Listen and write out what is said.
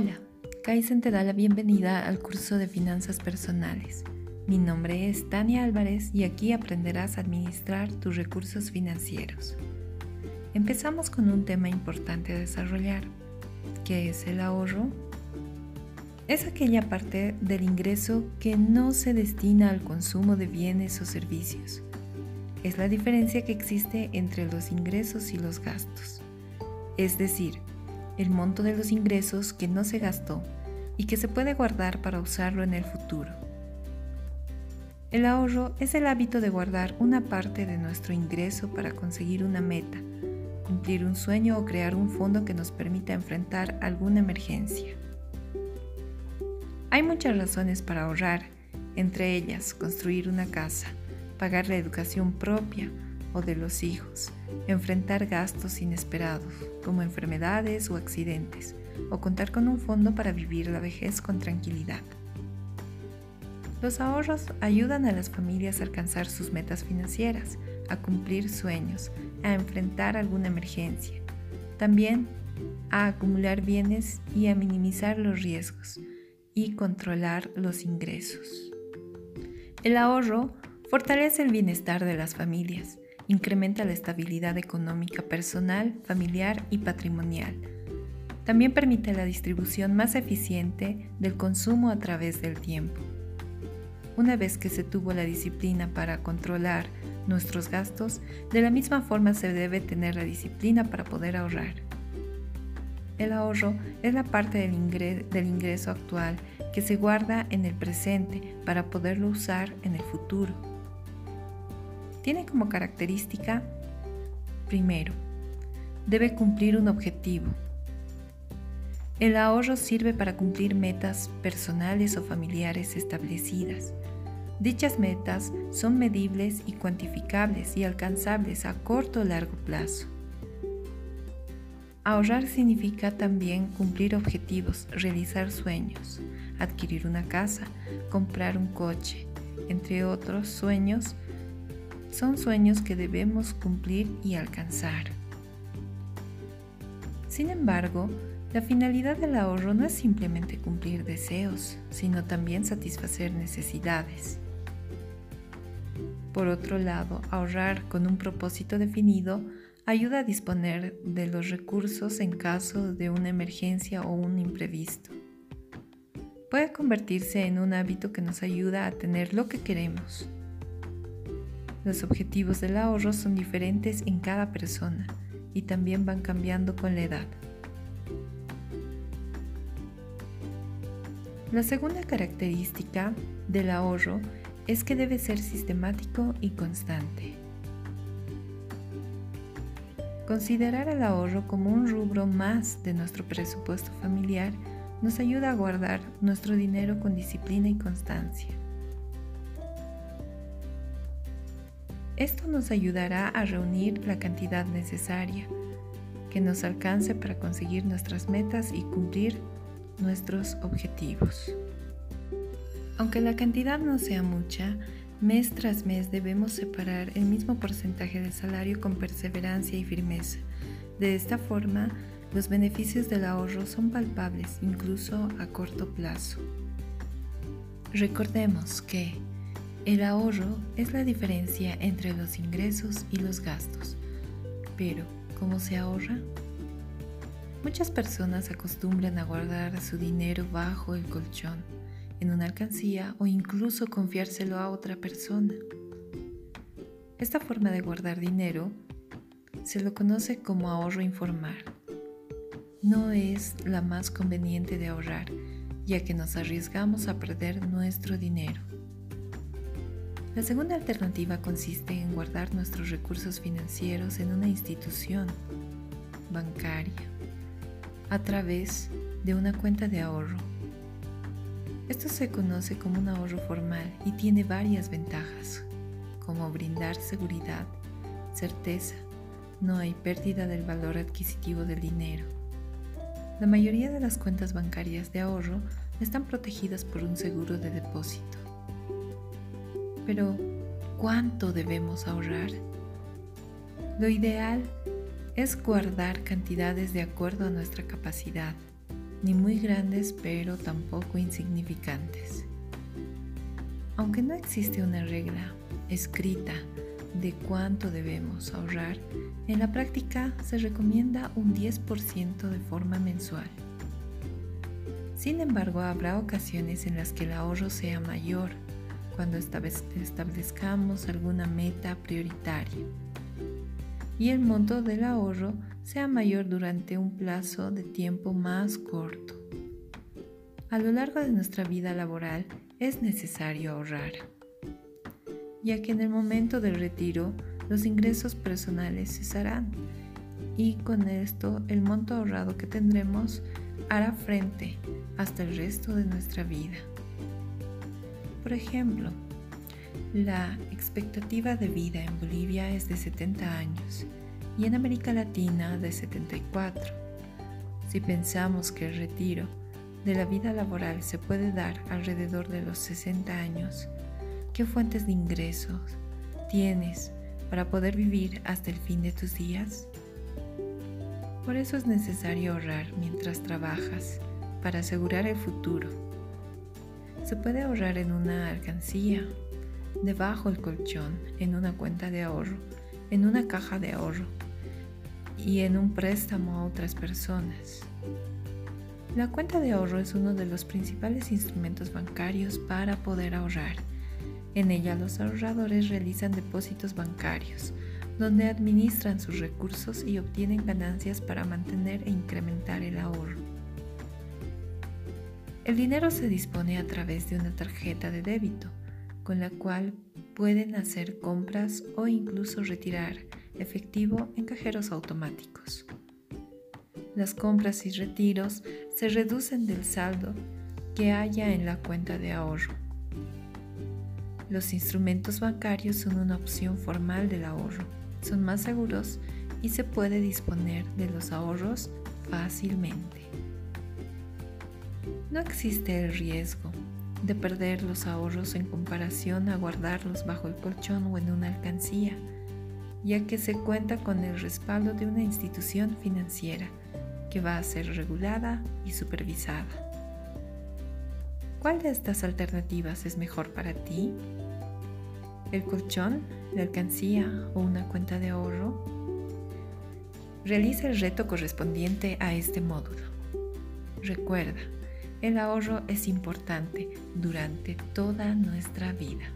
Hola, Kaizen te da la bienvenida al curso de finanzas personales. Mi nombre es Tania Álvarez y aquí aprenderás a administrar tus recursos financieros. Empezamos con un tema importante a desarrollar, que es el ahorro. Es aquella parte del ingreso que no se destina al consumo de bienes o servicios. Es la diferencia que existe entre los ingresos y los gastos. Es decir, el monto de los ingresos que no se gastó y que se puede guardar para usarlo en el futuro. El ahorro es el hábito de guardar una parte de nuestro ingreso para conseguir una meta, cumplir un sueño o crear un fondo que nos permita enfrentar alguna emergencia. Hay muchas razones para ahorrar, entre ellas construir una casa, pagar la educación propia o de los hijos, enfrentar gastos inesperados, como enfermedades o accidentes, o contar con un fondo para vivir la vejez con tranquilidad. Los ahorros ayudan a las familias a alcanzar sus metas financieras, a cumplir sueños, a enfrentar alguna emergencia. También a acumular bienes y a minimizar los riesgos y controlar los ingresos. El ahorro fortalece el bienestar de las familias, incrementa la estabilidad económica personal, familiar y patrimonial. También permite la distribución más eficiente del consumo a través del tiempo. Una vez que se tuvo la disciplina para controlar nuestros gastos, de la misma forma se debe tener la disciplina para poder ahorrar. El ahorro es la parte del, ingreso, actual que se guarda en el presente para poderlo usar en el futuro. Tiene como característica, primero, debe cumplir un objetivo. El ahorro sirve para cumplir metas personales o familiares establecidas. Dichas metas son medibles y cuantificables y alcanzables a corto o largo plazo. Ahorrar significa también cumplir objetivos, realizar sueños, adquirir una casa, comprar un coche, entre otros sueños. Son sueños que debemos cumplir y alcanzar. Sin embargo, la finalidad del ahorro no es simplemente cumplir deseos, sino también satisfacer necesidades. Por otro lado, ahorrar con un propósito definido ayuda a disponer de los recursos en caso de una emergencia o un imprevisto. Puede convertirse en un hábito que nos ayuda a tener lo que queremos. Los objetivos del ahorro son diferentes en cada persona y también van cambiando con la edad. La segunda característica del ahorro es que debe ser sistemático y constante. Considerar el ahorro como un rubro más de nuestro presupuesto familiar nos ayuda a guardar nuestro dinero con disciplina y constancia. Esto nos ayudará a reunir la cantidad necesaria que nos alcance para conseguir nuestras metas y cumplir nuestros objetivos. Aunque la cantidad no sea mucha, mes tras mes debemos separar el mismo porcentaje del salario con perseverancia y firmeza. De esta forma, los beneficios del ahorro son palpables incluso a corto plazo. Recordemos que el ahorro es la diferencia entre los ingresos y los gastos. Pero, ¿cómo se ahorra? Muchas personas acostumbran a guardar su dinero bajo el colchón en una alcancía o incluso confiárselo a otra persona. Esta forma de guardar dinero se lo conoce como ahorro informal. No es la más conveniente de ahorrar, ya que nos arriesgamos a perder nuestro dinero. La segunda alternativa consiste en guardar nuestros recursos financieros en una institución bancaria a través de una cuenta de ahorro esto se conoce como un ahorro formal y tiene varias ventajas, como brindar seguridad, certeza, no hay pérdida del valor adquisitivo del dinero. La mayoría de las cuentas bancarias de ahorro están protegidas por un seguro de depósito. Pero, ¿cuánto debemos ahorrar? Lo ideal es guardar cantidades de acuerdo a nuestra capacidad ni muy grandes pero tampoco insignificantes. Aunque no existe una regla escrita de cuánto debemos ahorrar, en la práctica se recomienda un 10% de forma mensual. Sin embargo, habrá ocasiones en las que el ahorro sea mayor cuando establezcamos alguna meta prioritaria y el monto del ahorro sea mayor durante un plazo de tiempo más corto. A lo largo de nuestra vida laboral es necesario ahorrar, ya que en el momento del retiro los ingresos personales cesarán y con esto el monto ahorrado que tendremos hará frente hasta el resto de nuestra vida. Por ejemplo, la expectativa de vida en Bolivia es de 70 años y en América Latina de 74. Si pensamos que el retiro de la vida laboral se puede dar alrededor de los 60 años, ¿qué fuentes de ingresos tienes para poder vivir hasta el fin de tus días? Por eso es necesario ahorrar mientras trabajas para asegurar el futuro. Se puede ahorrar en una alcancía, debajo del colchón, en una cuenta de ahorro, en una caja de ahorro y en un préstamo a otras personas. La cuenta de ahorro es uno de los principales instrumentos bancarios para poder ahorrar. En ella los ahorradores realizan depósitos bancarios, donde administran sus recursos y obtienen ganancias para mantener e incrementar el ahorro. El dinero se dispone a través de una tarjeta de débito, con la cual pueden hacer compras o incluso retirar efectivo en cajeros automáticos. Las compras y retiros se reducen del saldo que haya en la cuenta de ahorro. Los instrumentos bancarios son una opción formal del ahorro, son más seguros y se puede disponer de los ahorros fácilmente. No existe el riesgo de perder los ahorros en comparación a guardarlos bajo el colchón o en una alcancía, ya que se cuenta con el respaldo de una institución financiera que va a ser regulada y supervisada. ¿Cuál de estas alternativas es mejor para ti? ¿El colchón, la alcancía o una cuenta de ahorro? Realiza el reto correspondiente a este módulo. Recuerda, el ahorro es importante durante toda nuestra vida.